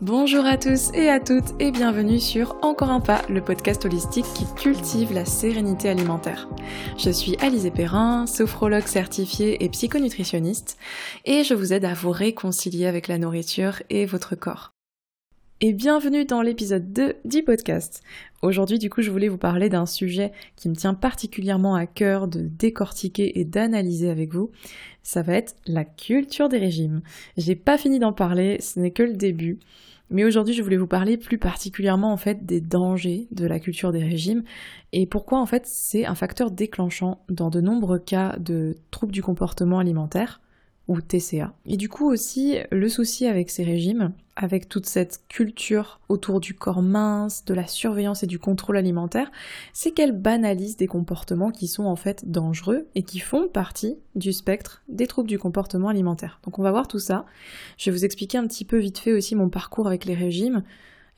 Bonjour à tous et à toutes et bienvenue sur Encore un pas, le podcast holistique qui cultive la sérénité alimentaire. Je suis Alizé Perrin, sophrologue certifiée et psychonutritionniste et je vous aide à vous réconcilier avec la nourriture et votre corps. Et bienvenue dans l'épisode 2 du podcast. Aujourd'hui du coup je voulais vous parler d'un sujet qui me tient particulièrement à cœur de décortiquer et d'analyser avec vous. Ça va être la culture des régimes. J'ai pas fini d'en parler, ce n'est que le début. Mais aujourd'hui, je voulais vous parler plus particulièrement en fait des dangers de la culture des régimes et pourquoi en fait c'est un facteur déclenchant dans de nombreux cas de troubles du comportement alimentaire ou TCA. Et du coup aussi, le souci avec ces régimes, avec toute cette culture autour du corps mince, de la surveillance et du contrôle alimentaire, c'est qu'elle banalise des comportements qui sont en fait dangereux et qui font partie du spectre des troubles du comportement alimentaire. Donc on va voir tout ça. Je vais vous expliquer un petit peu vite fait aussi mon parcours avec les régimes,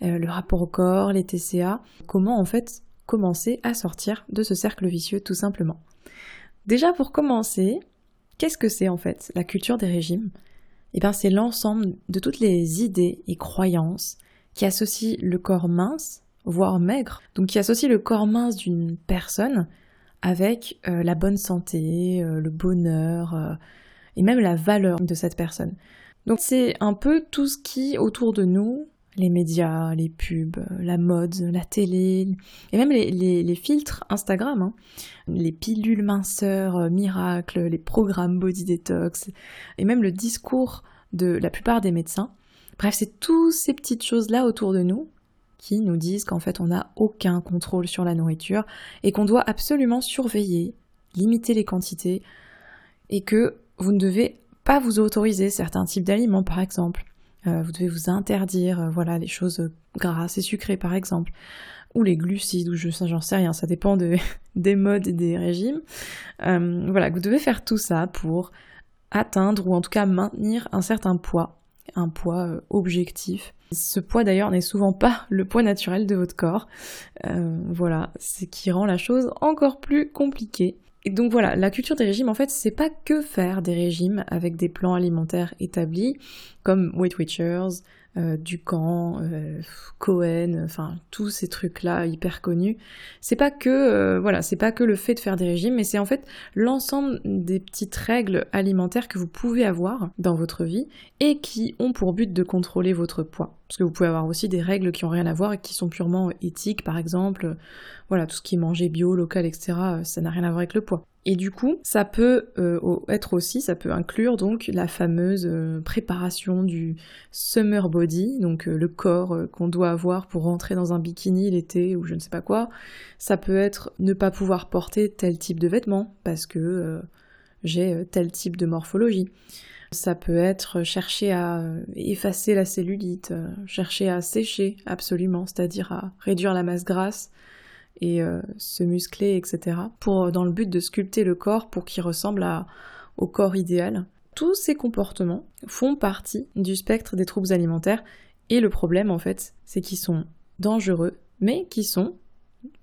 euh, le rapport au corps, les TCA, comment en fait commencer à sortir de ce cercle vicieux tout simplement. Déjà pour commencer, Qu'est-ce que c'est en fait la culture des régimes? Eh bien c'est l'ensemble de toutes les idées et croyances qui associent le corps mince, voire maigre, donc qui associent le corps mince d'une personne avec euh, la bonne santé, euh, le bonheur euh, et même la valeur de cette personne. Donc c'est un peu tout ce qui autour de nous les médias, les pubs, la mode, la télé, et même les, filtres Instagram, hein. les pilules minceurs euh, miracles, les programmes body detox, et même le discours de la plupart des médecins. Bref, c'est toutes ces petites choses-là autour de nous qui nous disent qu'en fait on n'a aucun contrôle sur la nourriture et qu'on doit absolument surveiller, limiter les quantités et que vous ne devez pas vous autoriser certains types d'aliments par exemple euh, vous devez vous interdire, euh, voilà, les choses grasses et sucrées par exemple, ou les glucides, ou je j'en sais rien, ça dépend des modes et des régimes. Euh, voilà, vous devez faire tout ça pour atteindre ou en tout cas maintenir un certain poids, un poids objectif. Ce poids d'ailleurs n'est souvent pas le poids naturel de votre corps. voilà, ce qui rend la chose encore plus compliquée. Et donc voilà, la culture des régimes, en fait, c'est pas que faire des régimes avec des plans alimentaires établis, comme Weight Watchers, euh, Ducamp, euh, Cohen, enfin tous ces trucs-là hyper connus. C'est pas que euh, voilà, c'est pas que le fait de faire des régimes, mais c'est en fait l'ensemble des petites règles alimentaires que vous pouvez avoir dans votre vie et qui ont pour but de contrôler votre poids. Parce que vous pouvez avoir aussi des règles qui ont rien à voir et qui sont purement éthiques, par exemple, voilà, tout ce qui est mangé bio, local, etc., ça n'a rien à voir avec le poids. Et du coup, ça peut euh, être aussi, ça peut inclure donc la fameuse euh, préparation du summer body, donc euh, le corps qu'on doit avoir pour rentrer dans un bikini l'été ou je ne sais pas quoi. Ça peut être ne pas pouvoir porter tel type de vêtements parce que j'ai tel type de morphologie. Ça peut être chercher à effacer la cellulite, chercher à sécher absolument, c'est-à-dire à réduire la masse grasse, euh, se muscler, etc. Pour, dans le but de sculpter le corps pour qu'il ressemble au corps idéal. Tous ces comportements font partie du spectre des troubles alimentaires et le problème en fait, c'est qu'ils sont dangereux, mais qui sont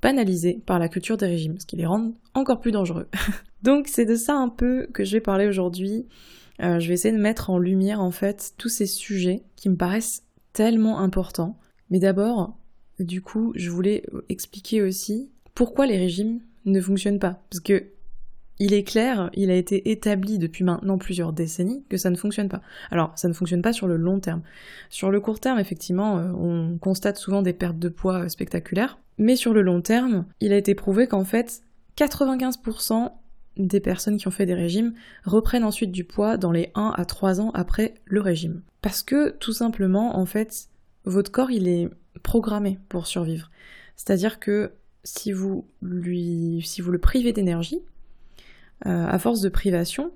banalisés par la culture des régimes, ce qui les rend encore plus dangereux. Donc c'est de ça un peu que je vais parler aujourd'hui. Euh, je vais essayer de mettre en lumière en fait tous ces sujets qui me paraissent tellement importants. Mais d'abord, du coup, je voulais expliquer aussi pourquoi les régimes ne fonctionnent pas. Parce que il est clair, il a été établi depuis maintenant plusieurs décennies que ça ne fonctionne pas. Alors, ça ne fonctionne pas sur le long terme. Sur le court terme, effectivement, euh, on constate souvent des pertes de poids euh, spectaculaires. Mais sur le long terme, il a été prouvé qu'en fait, 95% des personnes qui ont fait des régimes reprennent ensuite du poids dans les 1 à 3 ans après le régime. Parce que, tout simplement, en fait, votre corps, il est programmé pour survivre. C'est-à-dire que si vous, lui, si vous le privez d'énergie, euh, à force de privation,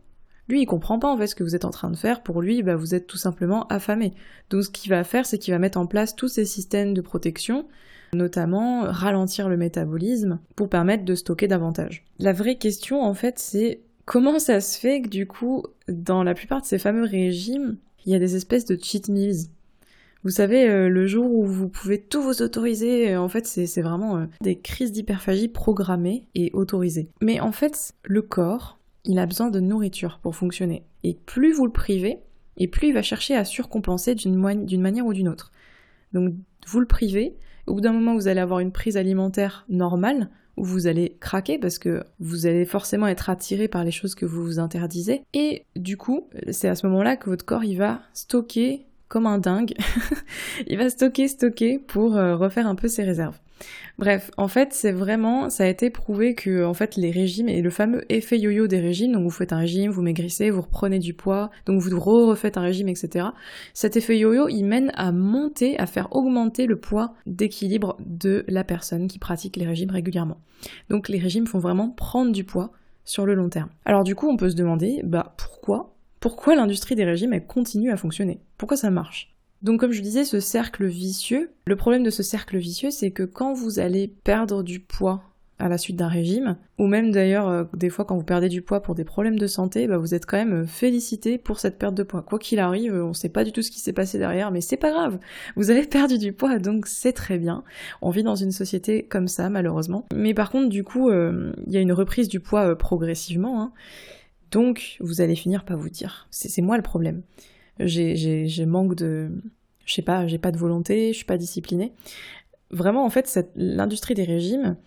lui, il comprend pas en fait ce que vous êtes en train de faire. Pour lui, bah, vous êtes tout simplement affamé. Donc, ce qu'il va faire, c'est qu'il va mettre en place tous ces systèmes de protection, notamment ralentir le métabolisme pour permettre de stocker davantage. La vraie question, en fait, c'est comment ça se fait que du coup, dans la plupart de ces fameux régimes, il y a des espèces de cheat meals. Vous savez, euh, le jour où vous pouvez tout vous autoriser, euh, en fait, c'est vraiment euh, des crises d'hyperphagie programmées et autorisées. Mais en fait, le corps, il a besoin de nourriture pour fonctionner. Et plus vous le privez, et plus il va chercher à surcompenser d'une manière ou d'une autre. Donc vous le privez, au bout d'un moment vous allez avoir une prise alimentaire normale, où vous allez craquer parce que vous allez forcément être attiré par les choses que vous vous interdisez. Et du coup, c'est à ce moment-là que votre corps il va stocker comme un dingue. il va stocker, stocker pour euh, refaire un peu ses réserves. Bref, en fait, c'est vraiment, ça a été prouvé que, en fait, les régimes et le fameux effet yo-yo des régimes, donc vous faites un régime, vous maigrissez, vous reprenez du poids, donc vous refaites un régime, etc. Cet effet yo-yo, il mène à monter, à faire augmenter le poids d'équilibre de la personne qui pratique les régimes régulièrement. Donc les régimes font vraiment prendre du poids sur le long terme. Alors du coup, on peut se demander, bah pourquoi Pourquoi l'industrie des régimes, continue à fonctionner? Pourquoi ça marche? Donc comme je disais, ce cercle vicieux, le problème de ce cercle vicieux, c'est que quand vous allez perdre du poids à la suite d'un régime, ou même d'ailleurs euh, des fois quand vous perdez du poids pour des problèmes de santé, bah, vous êtes quand même félicité pour cette perte de poids. Quoi qu'il arrive, on sait pas du tout ce qui s'est passé derrière, mais c'est pas grave. Vous avez perdu du poids, donc c'est très bien. On vit dans une société comme ça, malheureusement. Mais par contre, du coup, euh, il y a une reprise du poids euh, progressivement. Hein. Donc, vous allez finir par vous dire, c'est moi le problème j'ai manque de, je sais pas, j'ai pas de volonté, je suis pas disciplinée. Vraiment, en fait, l'industrie des régimes,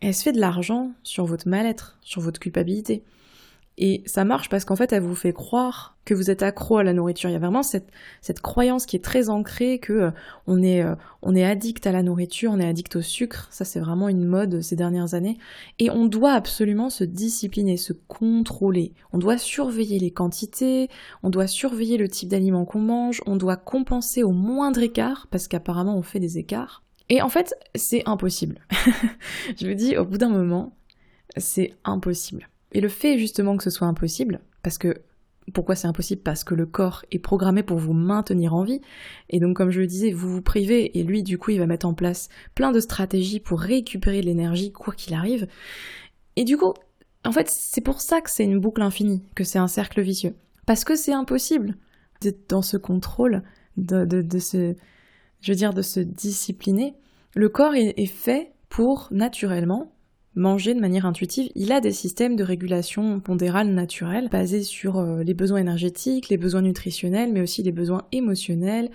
elle se fait de l'argent sur votre mal-être, sur votre culpabilité. Et ça marche parce qu'en fait, elle vous fait croire que vous êtes accro à la nourriture. Il y a vraiment cette, croyance qui est très ancrée que euh, on est euh, on est addict à la nourriture, on est addict au sucre. Ça, c'est vraiment une mode ces dernières années. Et on doit absolument se discipliner, se contrôler. On doit surveiller les quantités, on doit surveiller le type d'aliments qu'on mange, on doit compenser au moindre écart parce qu'apparemment on fait des écarts. Et en fait, c'est impossible. Je me dis, au bout d'un moment, c'est impossible. Et le fait justement que ce soit impossible, parce que pourquoi c'est impossible? Parce que le corps est programmé pour vous maintenir en vie. Et donc, comme je le disais, vous vous privez et lui, du coup, il va mettre en place plein de stratégies pour récupérer de l'énergie, quoi qu'il arrive. Et du coup, en fait, c'est pour ça que c'est une boucle infinie, que c'est un cercle vicieux. Parce que c'est impossible d'être dans ce contrôle, de, de, se, je veux dire, de se discipliner. Le corps est fait pour, naturellement, manger de manière intuitive, il a des systèmes de régulation pondérale naturelle basés sur euh, les besoins énergétiques, les besoins nutritionnels, mais aussi les besoins émotionnels,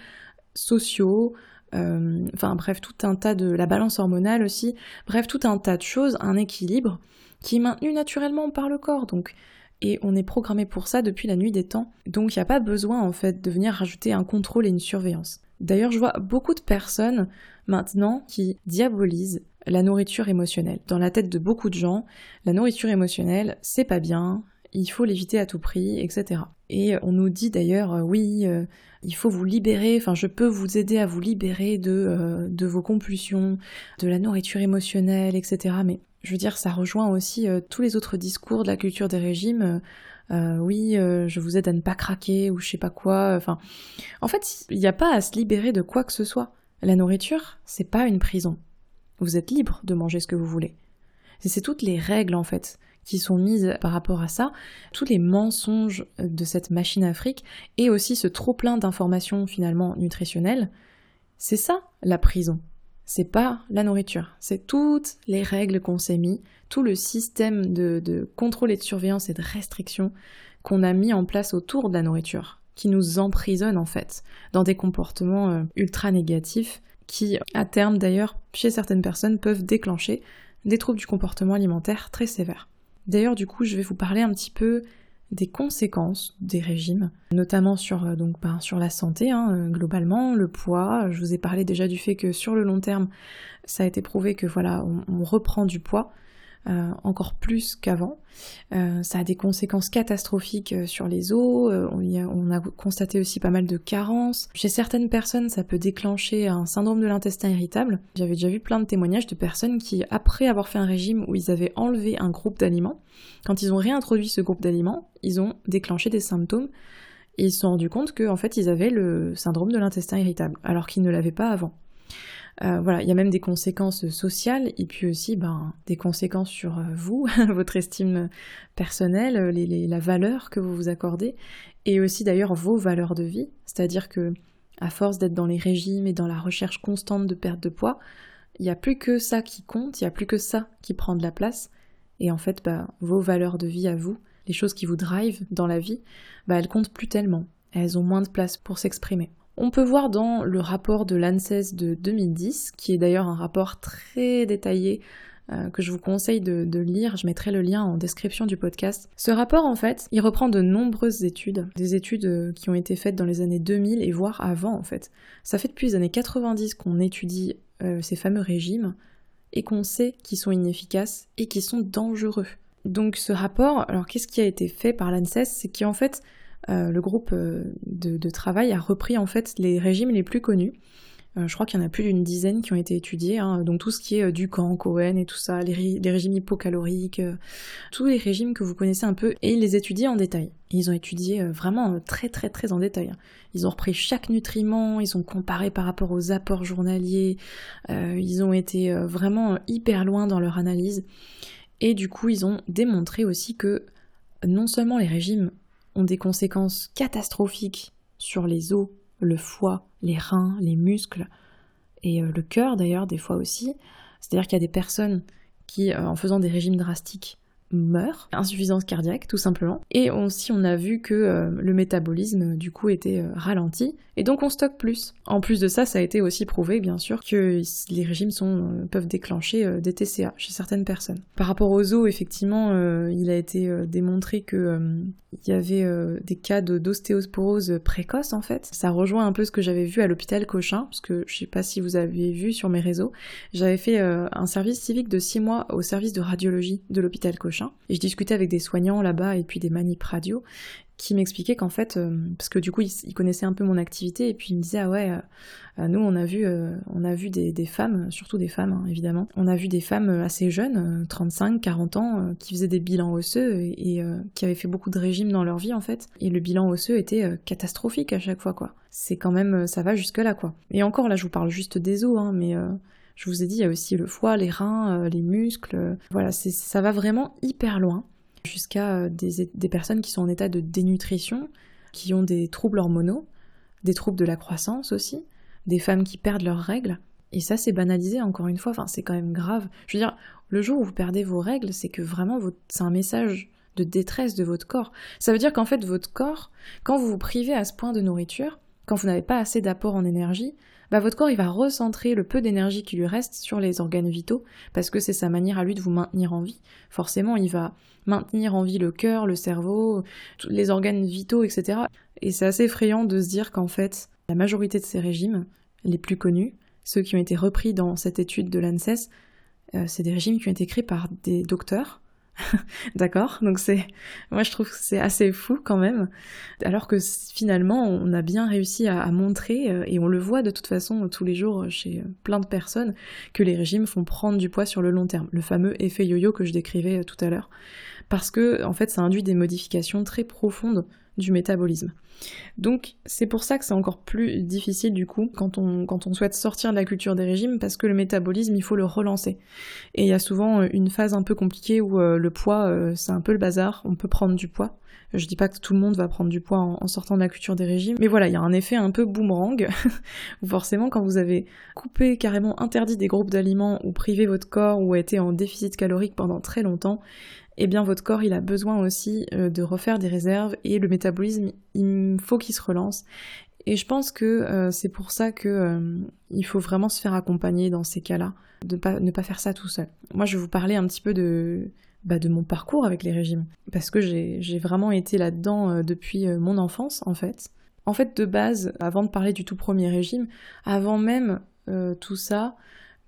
sociaux, euh, enfin bref, tout un tas de la balance hormonale aussi, bref, tout un tas de choses, un équilibre qui est maintenu naturellement par le corps. Donc et on est programmé pour ça depuis la nuit des temps. Donc il n'y a pas besoin en fait de venir rajouter un contrôle et une surveillance. D'ailleurs, je vois beaucoup de personnes maintenant qui diabolisent la nourriture émotionnelle. Dans la tête de beaucoup de gens, la nourriture émotionnelle, c'est pas bien, il faut l'éviter à tout prix, etc. Et on nous dit d'ailleurs, euh, oui, euh, il faut vous libérer, enfin je peux vous aider à vous libérer de, euh, de vos compulsions, de la nourriture émotionnelle, etc. Mais je veux dire, ça rejoint aussi tous les autres discours de la culture des régimes. oui, je vous aide à ne pas craquer ou je sais pas quoi. Enfin, en fait, il n'y a pas à se libérer de quoi que ce soit. La nourriture, c'est pas une prison. Vous êtes libre de manger ce que vous voulez. C'est toutes les règles en fait qui sont mises par rapport à ça, tous les mensonges de cette machine afrique et aussi ce trop plein d'informations finalement nutritionnelles. C'est ça la prison. C'est pas la nourriture. C'est toutes les règles qu'on s'est mis, tout le système de, de contrôle et de surveillance et de restriction qu'on a mis en place autour de la nourriture, qui nous emprisonne en fait dans des comportements euh, ultra négatifs qui, à terme d'ailleurs, chez certaines personnes, peuvent déclencher des troubles du comportement alimentaire très sévères. D'ailleurs, du coup, je vais vous parler un petit peu des conséquences des régimes, notamment sur, euh, ben, la santé, hein, euh, globalement, le poids. Je vous ai parlé déjà du fait que sur le long terme, ça a été prouvé que voilà, on reprend du poids. Euh, encore plus qu'avant. Euh, ça a des conséquences catastrophiques euh, sur les os. On, a, constaté aussi pas mal de carences. Chez certaines personnes, ça peut déclencher un syndrome de l'intestin irritable. J'avais déjà vu plein de témoignages de personnes qui, après avoir fait un régime où ils avaient enlevé un groupe d'aliments, quand ils ont réintroduit ce groupe d'aliments, ils ont déclenché des symptômes et ils se sont rendus compte qu'en fait ils avaient le syndrome de l'intestin irritable, alors qu'ils ne l'avaient pas avant. Euh, voilà, il y a même des conséquences sociales et puis aussi ben, des conséquences sur euh, vous, votre estime personnelle, la valeur que vous vous accordez et aussi d'ailleurs vos valeurs de vie. C'est-à-dire que à force d'être dans les régimes et dans la recherche constante de perte de poids, il n'y a plus que ça qui compte, il n'y a plus que ça qui prend de la place. Et en fait, bah, vos valeurs de vie à vous, les choses qui vous drivent dans la vie, bah, elles comptent plus tellement. Elles ont moins de place pour s'exprimer. On peut voir dans le rapport de l'ANSES de 2010, qui est d'ailleurs un rapport très détaillé euh, que je vous conseille de, lire, je mettrai le lien en description du podcast. Ce rapport, en fait, il reprend de nombreuses études, des études euh, qui ont été faites dans les années 2000 et voire avant, en fait. Ça fait depuis les années 90 qu'on étudie euh, ces fameux régimes et qu'on sait qu'ils sont inefficaces et qu'ils sont dangereux. Donc ce rapport, alors qu'est-ce qui a été fait par l'ANSES? C'est qu'en fait, le groupe de, travail a repris en fait les régimes les plus connus euh, je crois qu'il y en a plus d'une dizaine qui ont été étudiés, hein. donc tout ce qui est euh, du camp, Cohen et tout ça, les, régimes hypocaloriques, euh, tous les régimes que vous connaissez un peu, et ils les étudient en détail. Ils ont étudié vraiment très très très en détail. Hein. Ils ont repris chaque nutriment, ils ont comparé par rapport aux apports journaliers, ils ont été vraiment hyper loin dans leur analyse, et du coup ils ont démontré aussi que non seulement les régimes ont des conséquences catastrophiques sur les os le foie, les reins, les muscles et euh, le cœur d'ailleurs des fois aussi. C'est-à-dire qu'il y a des personnes qui, euh, en faisant des régimes drastiques, meurt, insuffisance cardiaque tout simplement. Et aussi on a vu que euh, le métabolisme du coup était euh, ralenti et donc on stocke plus. En plus de ça, ça a été aussi prouvé bien sûr que les régimes euh, peuvent déclencher des TCA chez certaines personnes. Par rapport aux os, effectivement, il a été démontré que il y avait des cas d'ostéosporose précoce en fait. Ça rejoint un peu ce que j'avais vu à l'hôpital Cochin, parce que je sais pas si vous avez vu sur mes réseaux, j'avais fait un service civique de 6 mois au service de radiologie de l'hôpital Cochin et je discutais avec des soignants là-bas et puis des manip radio qui m'expliquaient qu'en fait, euh, parce que du coup ils, connaissaient un peu mon activité et puis ils me disaient ah ouais, euh, nous on a vu, euh, on a vu des, femmes, surtout des femmes hein, évidemment, on a vu des femmes assez jeunes, 35, 40 ans, qui faisaient des bilans osseux et, qui avaient fait beaucoup de régimes dans leur vie en fait. Et le bilan osseux était catastrophique à chaque fois quoi. C'est quand même, ça va jusque là quoi. Et encore là je vous parle juste des os, hein, mais je vous ai dit, il y a aussi le foie, les reins, euh, les muscles. Voilà, ça va vraiment hyper loin, jusqu'à euh, des, personnes qui sont en état de dénutrition, qui ont des troubles hormonaux, des troubles de la croissance aussi, des femmes qui perdent leurs règles. Et ça, c'est banalisé, encore une fois, enfin, c'est quand même grave. Je veux dire, le jour où vous perdez vos règles, c'est que vraiment, c'est un message de détresse de votre corps. Ça veut dire qu'en fait, votre corps, quand vous vous privez à ce point de nourriture, quand vous n'avez pas assez d'apport en énergie, bah votre corps il va recentrer le peu d'énergie qui lui reste sur les organes vitaux, parce que c'est sa manière à lui de vous maintenir en vie. Forcément, il va maintenir en vie le cœur, le cerveau, les organes vitaux, etc. Et c'est assez effrayant de se dire qu'en fait, la majorité de ces régimes, les plus connus, ceux qui ont été repris dans cette étude de l'ANSES, euh, c'est des régimes qui ont été créés par des docteurs D'accord. Donc c'est, moi je trouve que c'est assez fou quand même, alors que finalement on a bien réussi à, montrer, euh, et on le voit de toute façon tous les jours chez plein de personnes, que les régimes font prendre du poids sur le long terme, le fameux effet yo-yo que je décrivais euh, tout à l'heure, parce que en fait ça induit des modifications très profondes du métabolisme. Donc c'est pour ça que c'est encore plus difficile du coup quand on, quand on souhaite sortir de la culture des régimes parce que le métabolisme il faut le relancer. Et il y a souvent euh, une phase un peu compliquée où euh, le poids euh, c'est un peu le bazar, on peut prendre du poids. Je dis pas que tout le monde va prendre du poids en, sortant de la culture des régimes, mais voilà, il y a un effet un peu boomerang forcément quand vous avez coupé carrément interdit des groupes d'aliments ou privé votre corps ou été en déficit calorique pendant très longtemps, eh bien votre corps il a besoin aussi euh, de refaire des réserves et le métabolisme il faut qu'il se relance. Et je pense que euh, c'est pour ça que euh, il faut vraiment se faire accompagner dans ces cas-là, de ne pas faire ça tout seul. Moi je vais vous parler un petit peu de, bah, de mon parcours avec les régimes, parce que j'ai vraiment été là-dedans depuis mon enfance en fait. En fait de base, avant de parler du tout premier régime, avant même tout ça,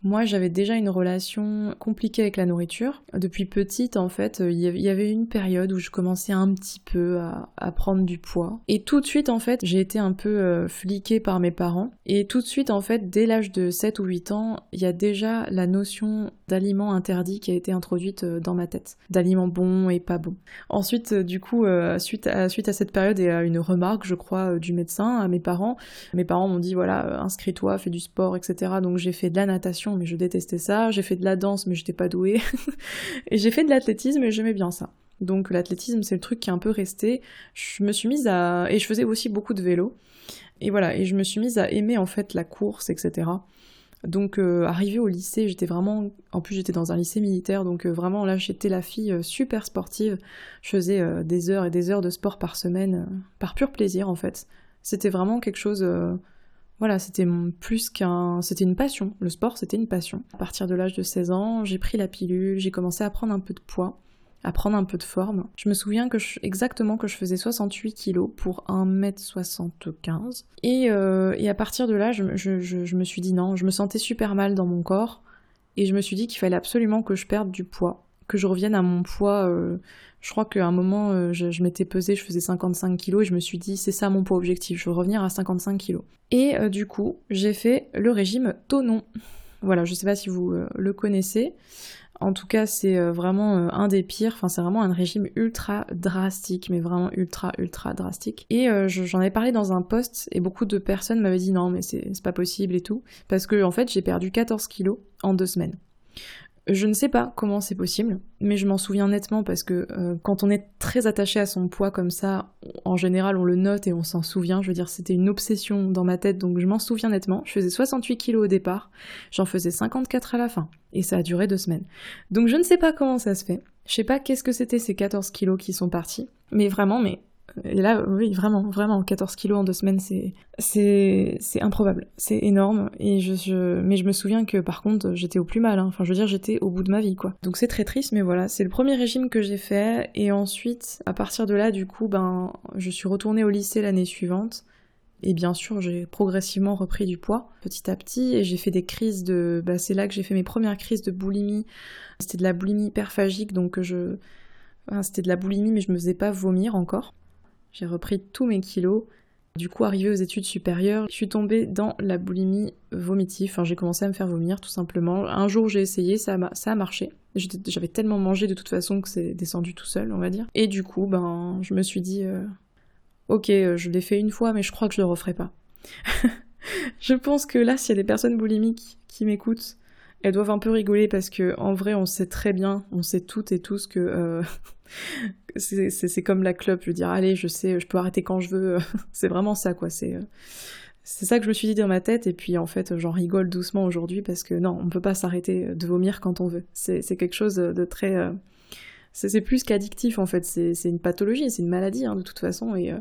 moi, j'avais déjà une relation compliquée avec la nourriture. Depuis petite, en fait, il y avait une période où je commençais un petit peu à, prendre du poids. Et tout de suite, en fait, j'ai été un peu euh, fliquée par mes parents. Et tout de suite, en fait, dès l'âge de 7 ou 8 ans, il y a déjà la notion d'aliments interdits qui a été introduite euh, dans ma tête. D'aliments bons et pas bons. Ensuite, euh, du coup, suite, à, suite à cette période et à une remarque, je crois, du médecin à mes parents, mes parents m'ont dit, voilà, inscris-toi, fais du sport, etc. Donc j'ai fait de la natation mais je détestais ça. J'ai fait de la danse, mais j'étais pas douée. et j'ai fait de l'athlétisme, et j'aimais bien ça. Donc l'athlétisme, c'est le truc qui est un peu resté. Je me suis mise à... Et je faisais aussi beaucoup de vélo. Et voilà, et je me suis mise à aimer en fait la course, etc. Donc euh, arrivé au lycée, j'étais vraiment... En plus j'étais dans un lycée militaire, donc euh, vraiment là j'étais la fille euh, super sportive. Je faisais des heures et des heures de sport par semaine, par pur plaisir en fait. C'était vraiment quelque chose voilà, c'était plus qu'un. C'était une passion. Le sport, c'était une passion. À partir de l'âge de 16 ans, j'ai pris la pilule, j'ai commencé à prendre un peu de poids à prendre un peu de forme. Je me souviens que exactement que je faisais 68 kilos pour 1m75. Et, euh, et à partir de là, je, me suis dit non, je me sentais super mal dans mon corps. Et je me suis dit qu'il fallait absolument que je perde du poids, je revienne à mon poids. Euh, je crois qu'à un moment, euh, je, m'étais pesée, je faisais 55 kilos et je me suis dit c'est ça mon poids objectif, je veux revenir à 55 kilos. Et du coup, j'ai fait le régime Tonon. Voilà, je sais pas si vous le connaissez. En tout cas, c'est euh, vraiment euh, un des pires. Enfin, c'est vraiment un régime ultra drastique, mais vraiment ultra, ultra drastique. Et euh, j'en ai parlé dans un post et beaucoup de personnes m'avaient dit non, mais c'est pas possible et tout. Parce que, en fait, j'ai perdu 14 kilos en deux semaines. Je ne sais pas comment c'est possible, mais je m'en souviens nettement parce que euh, quand on est très attaché à son poids comme ça, en général on le note et on s'en souvient. Je veux dire, c'était une obsession dans ma tête, donc je m'en souviens nettement. Je faisais 68 kilos au départ, j'en faisais 54 à la fin, et ça a duré deux semaines. Donc je ne sais pas comment ça se fait. Je sais pas qu'est-ce que c'était ces 14 kilos qui sont partis, mais vraiment, mais et là, oui, vraiment, vraiment, 14 kilos en deux semaines, c'est, c'est, c'est improbable. C'est énorme. Et je, je, mais je me souviens que par contre, j'étais au plus mal. Hein. Enfin, je veux dire, j'étais au bout de ma vie, quoi. Donc c'est très triste, mais voilà, c'est le premier régime que j'ai fait. Et ensuite, à partir de là, du coup, ben, je suis retournée au lycée l'année suivante. Et bien sûr, j'ai progressivement repris du poids petit à petit et j'ai fait des crises de. Bah, c'est là que j'ai fait mes premières crises de boulimie. C'était de la boulimie hyperphagique, donc je. c'était de la boulimie, mais je me faisais pas vomir encore. J'ai repris tous mes kilos. Du coup, arrivé aux études supérieures, je suis tombée dans la boulimie vomitive. Enfin, j'ai commencé à me faire vomir, tout simplement. Un jour, j'ai essayé, ça a, ça a marché. J'avais tellement mangé de toute façon que c'est descendu tout seul, on va dire. Et du coup, ben, je me suis dit, euh, ok, euh, je l'ai fait une fois, mais je crois que je le referai pas. je pense que là, s'il y a des personnes boulimiques qui m'écoutent, elles doivent un peu rigoler parce que en vrai, on sait très bien, on sait toutes et tous que euh, c'est comme la clope. Je veux dire, allez, je sais, je peux arrêter quand je veux. c'est vraiment ça, quoi. C'est c'est ça que je me suis dit dans ma tête, et puis en fait, j'en rigole doucement aujourd'hui parce que non, on ne peut pas s'arrêter de vomir quand on veut. C'est quelque chose de très. Euh, c'est plus qu'addictif en fait, c'est une pathologie, c'est une maladie hein, de toute façon, et, euh,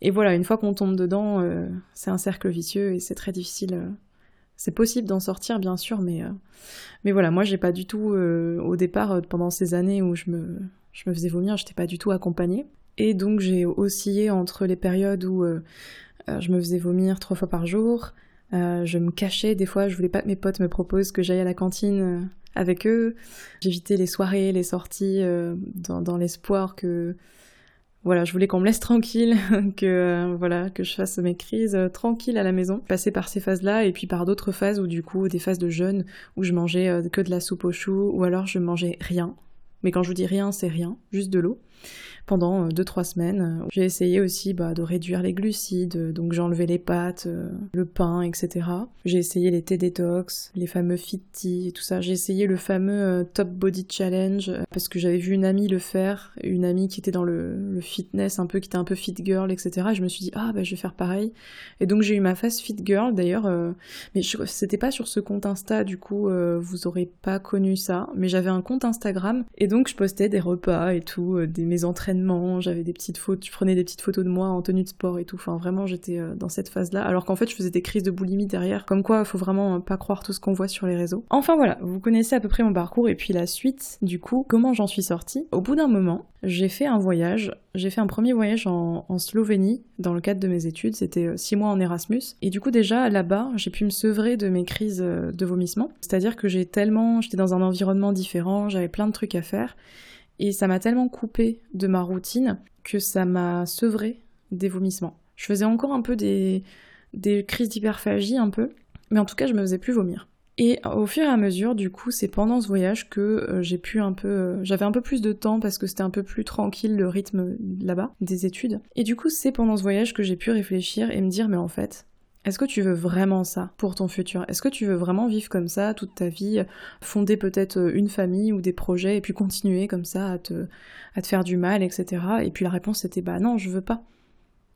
et voilà, une fois qu'on tombe dedans, c'est un cercle vicieux et c'est très difficile c'est possible d'en sortir, bien sûr, mais, euh, mais voilà, moi, j'ai pas du tout, euh, au départ, euh, pendant ces années où je me, je me faisais vomir, j'étais pas du tout accompagnée. Et donc, j'ai oscillé entre les périodes où je me faisais vomir trois fois par jour, je me cachais, des fois, je voulais pas que mes potes me proposent que j'aille à la cantine avec eux. J'évitais les soirées, les sorties, dans, l'espoir que voilà, je voulais qu'on me laisse tranquille, que euh, voilà, que je fasse mes crises euh, tranquilles à la maison. Passer par ces phases-là et puis par d'autres phases où du coup des phases de jeûne où je mangeais euh, que de la soupe aux choux ou alors je mangeais rien. Mais quand je vous dis rien, c'est rien, juste de l'eau pendant 2-3 euh, semaines. J'ai essayé aussi bah, de réduire les glucides, donc j'ai enlevé les pâtes, euh, le pain, etc. J'ai essayé les thés détox, les fameux fit tea et tout ça. J'ai essayé le fameux euh, Top Body Challenge parce que j'avais vu une amie le faire, une amie qui était dans le, fitness un peu, qui était un peu fit girl, etc. Et je me suis dit ah bah je vais faire pareil. Et donc j'ai eu ma phase fit girl d'ailleurs, mais c'était pas sur ce compte Insta du coup vous aurez pas connu ça, mais j'avais un compte Instagram et donc je postais des repas et tout, des mes entraînements j'avais des petites photos, tu prenais des petites photos de moi en tenue de sport et tout. Enfin, vraiment, j'étais euh, dans cette phase-là. Alors qu'en fait, je faisais des crises de boulimie derrière. Comme quoi, faut vraiment euh, pas croire tout ce qu'on voit sur les réseaux. Enfin voilà, vous connaissez à peu près mon parcours et puis la suite, du coup, comment j'en suis sortie? Au bout d'un moment, j'ai fait un voyage. J'ai fait un premier voyage en, Slovénie dans le cadre de mes études. C'était euh, six mois en Erasmus. Et du coup, déjà là-bas, j'ai pu me sevrer de mes crises de vomissement. C'est-à-dire que j'ai tellement, j'étais dans un environnement différent, j'avais plein de trucs à faire. Et ça m'a tellement coupé de ma routine que ça m'a sevré des vomissements. Je faisais encore un peu des, des crises d'hyperphagie, un peu, mais en tout cas, je me faisais plus vomir. Et au fur et à mesure, du coup, c'est pendant ce voyage que euh, j'ai pu un peu. Euh, j'avais un peu plus de temps parce que c'était un peu plus tranquille le rythme là-bas, des études. Et du coup, c'est pendant ce voyage que j'ai pu réfléchir et me dire, mais en fait, est-ce que tu veux vraiment ça pour ton futur? Est-ce que tu veux vraiment vivre comme ça toute ta vie, fonder peut-être euh, une famille ou des projets et puis continuer comme ça à te, faire du mal, etc. Et puis la réponse était bah non, je veux pas.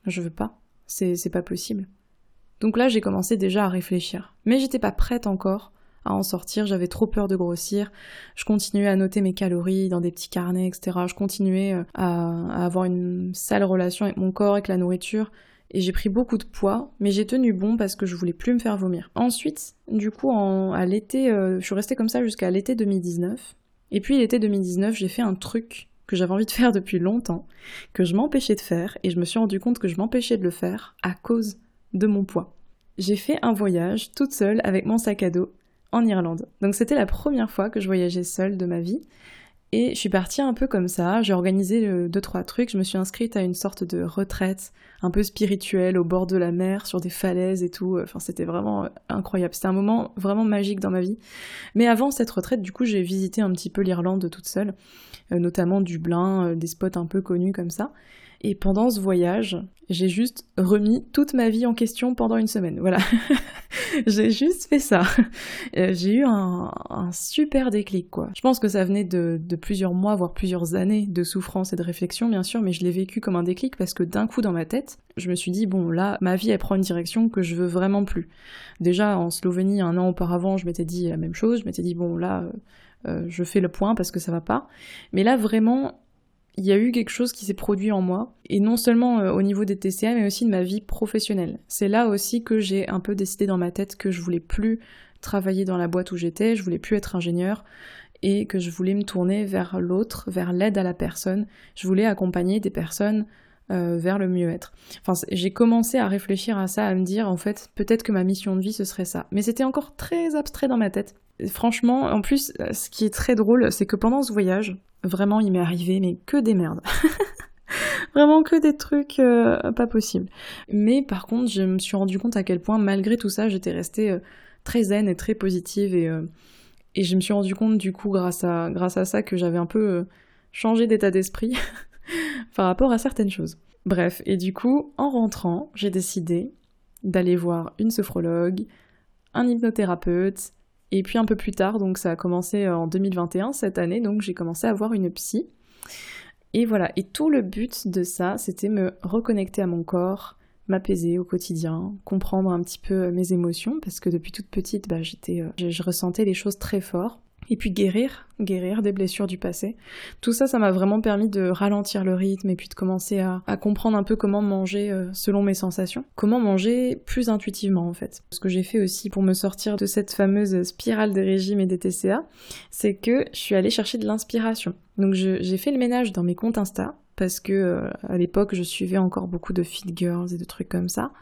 Je veux pas. C'est, c'est pas possible. Donc là, j'ai commencé déjà à réfléchir. Mais j'étais pas prête encore à en sortir, j'avais trop peur de grossir. Je continuais à noter mes calories dans des petits carnets, etc. Je continuais euh, à, à avoir une sale relation avec mon corps, avec la nourriture. Et j'ai pris beaucoup de poids, mais j'ai tenu bon parce que je voulais plus me faire vomir. Ensuite, du coup, à l'été, euh, je suis restée comme ça jusqu'à l'été 2019. Et puis l'été 2019, j'ai fait un truc que j'avais envie de faire depuis longtemps, que je m'empêchais de faire, et je me suis rendu compte que je m'empêchais de le faire à cause de mon poids. J'ai fait un voyage toute seule avec mon sac à dos en Irlande. Donc c'était la première fois que je voyageais seule de ma vie. Et je suis partie un peu comme ça, j'ai organisé euh, deux trois trucs, je me suis inscrite à une sorte de retraite un peu spirituelle au bord de la mer, sur des falaises et tout. Enfin, c'était vraiment euh, incroyable. C'était un moment vraiment magique dans ma vie. Mais avant cette retraite, du coup, j'ai visité un petit peu l'Irlande toute seule, euh, notamment Dublin, des spots un peu connus comme ça. Et pendant ce voyage, j'ai juste remis toute ma vie en question pendant une semaine. Voilà. j'ai juste fait ça. Euh, j'ai eu un, super déclic, quoi. Je pense que ça venait de, plusieurs mois, voire plusieurs années de souffrance et de réflexion, bien sûr, mais je l'ai vécu comme un déclic parce que d'un coup dans ma tête, je me suis dit, bon, là, ma vie, elle prend une direction que je veux vraiment plus. Déjà, en Slovénie, un an auparavant, je m'étais dit la même chose. Je m'étais dit, bon, là, euh, euh, je fais le point parce que ça va pas. Mais là, vraiment, il y a eu quelque chose qui s'est produit en moi, et non seulement euh, au niveau des TCA, mais aussi de ma vie professionnelle. C'est là aussi que j'ai un peu décidé dans ma tête que je voulais plus travailler dans la boîte où j'étais, je voulais plus être ingénieur, et que je voulais me tourner vers l'autre, vers l'aide à la personne. Je voulais accompagner des personnes euh, vers le mieux-être. Enfin, j'ai commencé à réfléchir à ça, à me dire en fait peut-être que ma mission de vie ce serait ça. Mais c'était encore très abstrait dans ma tête. Franchement, en plus, euh, ce qui est très drôle, c'est que pendant ce voyage, Vraiment, il m'est arrivé, mais que des merdes. Vraiment que des trucs euh, pas possibles. Mais par contre, je me suis rendu compte à quel point, malgré tout ça, j'étais restée euh, très zen et très positive. Et, je me suis rendu compte, du coup, grâce à, grâce à ça, que j'avais un peu changé d'état d'esprit par rapport à certaines choses. Bref, et du coup, en rentrant, j'ai décidé d'aller voir une sophrologue, un hypnothérapeute, et puis un peu plus tard, donc ça a commencé en 2021, cette année, donc j'ai commencé à voir une psy. Et voilà, et tout le but de ça, c'était me reconnecter à mon corps, m'apaiser au quotidien, comprendre un petit peu mes émotions, parce que depuis toute petite, bah, j'étais, euh, je ressentais les choses très fort et puis guérir, guérir des blessures du passé. Tout ça, ça m'a vraiment permis de ralentir le rythme et puis de commencer à, comprendre un peu comment manger euh, selon mes sensations, comment manger plus intuitivement en fait. Ce que j'ai fait aussi pour me sortir de cette fameuse spirale des régimes et des TCA, c'est que je suis allée chercher de l'inspiration. Donc j'ai fait le ménage dans mes comptes Insta parce que euh, à l'époque je suivais encore beaucoup de fit girls et de trucs comme ça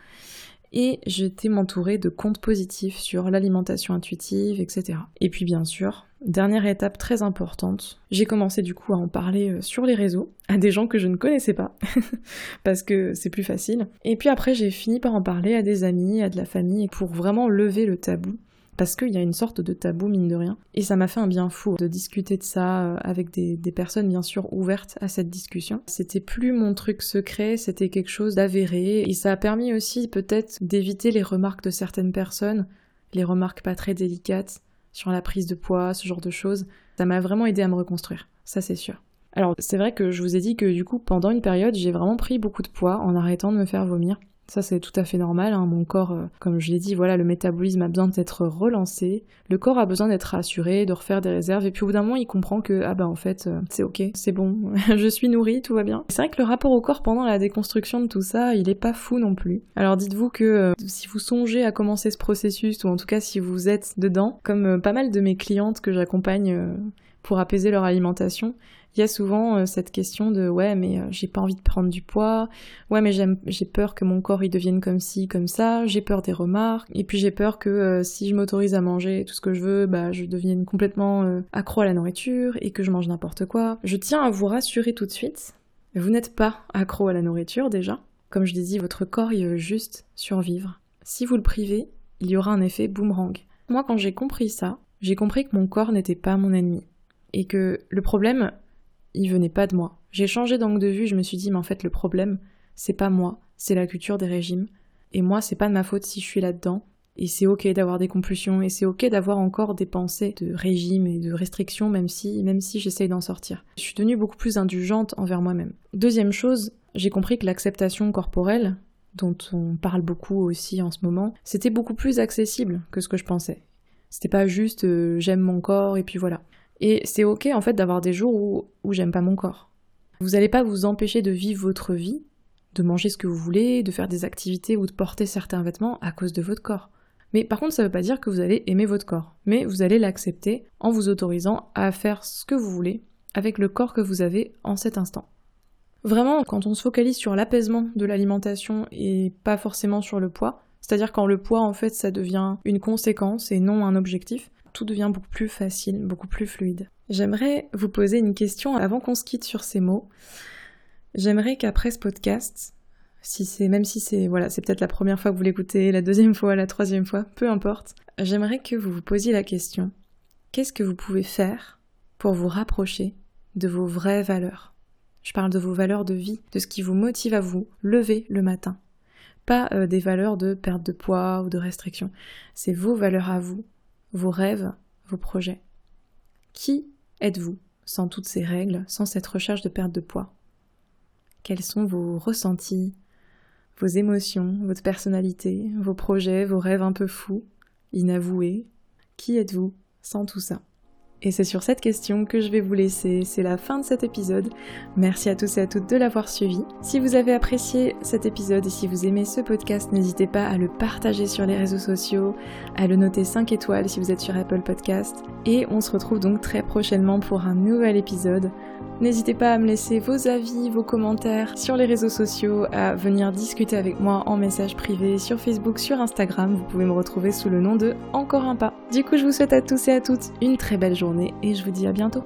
et j'étais m'entourer de comptes positifs sur l'alimentation intuitive, etc. Et puis bien sûr, dernière étape très importante, j'ai commencé du coup à en parler euh, sur les réseaux à des gens que je ne connaissais pas, parce que c'est plus facile. Et puis après, j'ai fini par en parler à des amis, à de la famille, pour vraiment lever le tabou parce qu'il y a une sorte de tabou, mine de rien. Et ça m'a fait un bien fou de discuter de ça euh, avec des, personnes, bien sûr, ouvertes à cette discussion. C'était plus mon truc secret, c'était quelque chose d'avéré. Et ça a permis aussi, peut-être, d'éviter les remarques de certaines personnes, les remarques pas très délicates sur la prise de poids, ce genre de choses. Ça m'a vraiment aidé à me reconstruire. Ça, c'est sûr. Alors, c'est vrai que je vous ai dit que du coup, pendant une période, j'ai vraiment pris beaucoup de poids en arrêtant de me faire vomir. Ça, c'est tout à fait normal. Hein. Mon corps, euh, comme je l'ai dit, voilà, le métabolisme a besoin d'être relancé. Le corps a besoin d'être rassuré, de refaire des réserves. Et puis au bout d'un moment, il comprend que, ah ben en fait, euh, c'est ok, c'est bon, je suis nourri, tout va bien. C'est vrai que le rapport au corps pendant la déconstruction de tout ça, il est pas fou non plus. Alors dites-vous que euh, si vous songez à commencer ce processus, ou en tout cas si vous êtes dedans, comme pas mal de mes clientes que j'accompagne pour apaiser leur alimentation, il y a souvent euh, cette question de ouais mais euh, j'ai pas envie de prendre du poids, ouais mais j'ai peur que mon corps il devienne comme ci, comme ça, j'ai peur des remarques, et puis j'ai peur que euh, si je m'autorise à manger tout ce que je veux, bah je devienne complètement accro à la nourriture et que je mange n'importe quoi. Je tiens à vous rassurer tout de suite, vous n'êtes pas accro à la nourriture déjà. Comme je dit, votre corps il veut juste survivre. Si vous le privez, il y aura un effet boomerang. Moi quand j'ai compris ça, j'ai compris que mon corps n'était pas mon ennemi. Et que le problème, il venait pas de moi. J'ai changé d'angle de vue, je me suis dit, mais en fait, le problème, c'est pas moi, c'est la culture des régimes. Et moi, c'est pas de ma faute si je suis là-dedans. Et c'est ok d'avoir des compulsions, et c'est ok d'avoir encore des pensées de régime et de restriction, même si, même si j'essaye d'en sortir. Je suis devenue beaucoup plus indulgente envers moi-même. Deuxième chose, j'ai compris que l'acceptation corporelle, dont on parle beaucoup aussi en ce moment, c'était beaucoup plus accessible que ce que je pensais. C'était pas juste euh, j'aime mon corps et puis voilà. Et c'est ok en fait d'avoir des jours où, où j'aime pas mon corps. Vous n'allez pas vous empêcher de vivre votre vie, de manger ce que vous voulez, de faire des activités ou de porter certains vêtements à cause de votre corps. Mais par contre, ça ne veut pas dire que vous allez aimer votre corps, mais vous allez l'accepter en vous autorisant à faire ce que vous voulez avec le corps que vous avez en cet instant. Vraiment, quand on se focalise sur l'apaisement de l'alimentation et pas forcément sur le poids, c'est-à-dire quand le poids en fait ça devient une conséquence et non un objectif, tout devient beaucoup plus facile, beaucoup plus fluide. J'aimerais vous poser une question avant qu'on se quitte sur ces mots. J'aimerais qu'après ce podcast, si c'est même si c'est voilà, c'est peut-être la première fois que vous l'écoutez, la deuxième fois, la troisième fois, peu importe, j'aimerais que vous vous posiez la question qu'est-ce que vous pouvez faire pour vous rapprocher de vos vraies valeurs? Je parle de vos valeurs de vie, de ce qui vous motive à vous lever le matin. Pas euh, des valeurs de perte de poids ou de restriction. C'est vos valeurs à vous, vos rêves, vos projets. Qui êtes-vous sans toutes ces règles, sans cette recherche de perte de poids? Quels sont vos ressentis, vos émotions, votre personnalité, vos projets, vos rêves un peu fous, inavoués? Qui êtes-vous sans tout ça? Et c'est sur cette question que je vais vous laisser. C'est la fin de cet épisode. Merci à tous et à toutes de l'avoir suivi. Si vous avez apprécié cet épisode et si vous aimez ce podcast, n'hésitez pas à le partager sur les réseaux sociaux, à le noter 5 étoiles si vous êtes sur Apple Podcast. Et on se retrouve donc très prochainement pour un nouvel épisode. N'hésitez pas à me laisser vos avis, vos commentaires sur les réseaux sociaux, à venir discuter avec moi en message privé sur Facebook, sur Instagram. Vous pouvez me retrouver sous le nom de Encore un pas. Du coup, je vous souhaite à tous et à toutes une très belle journée et je vous dis à bientôt.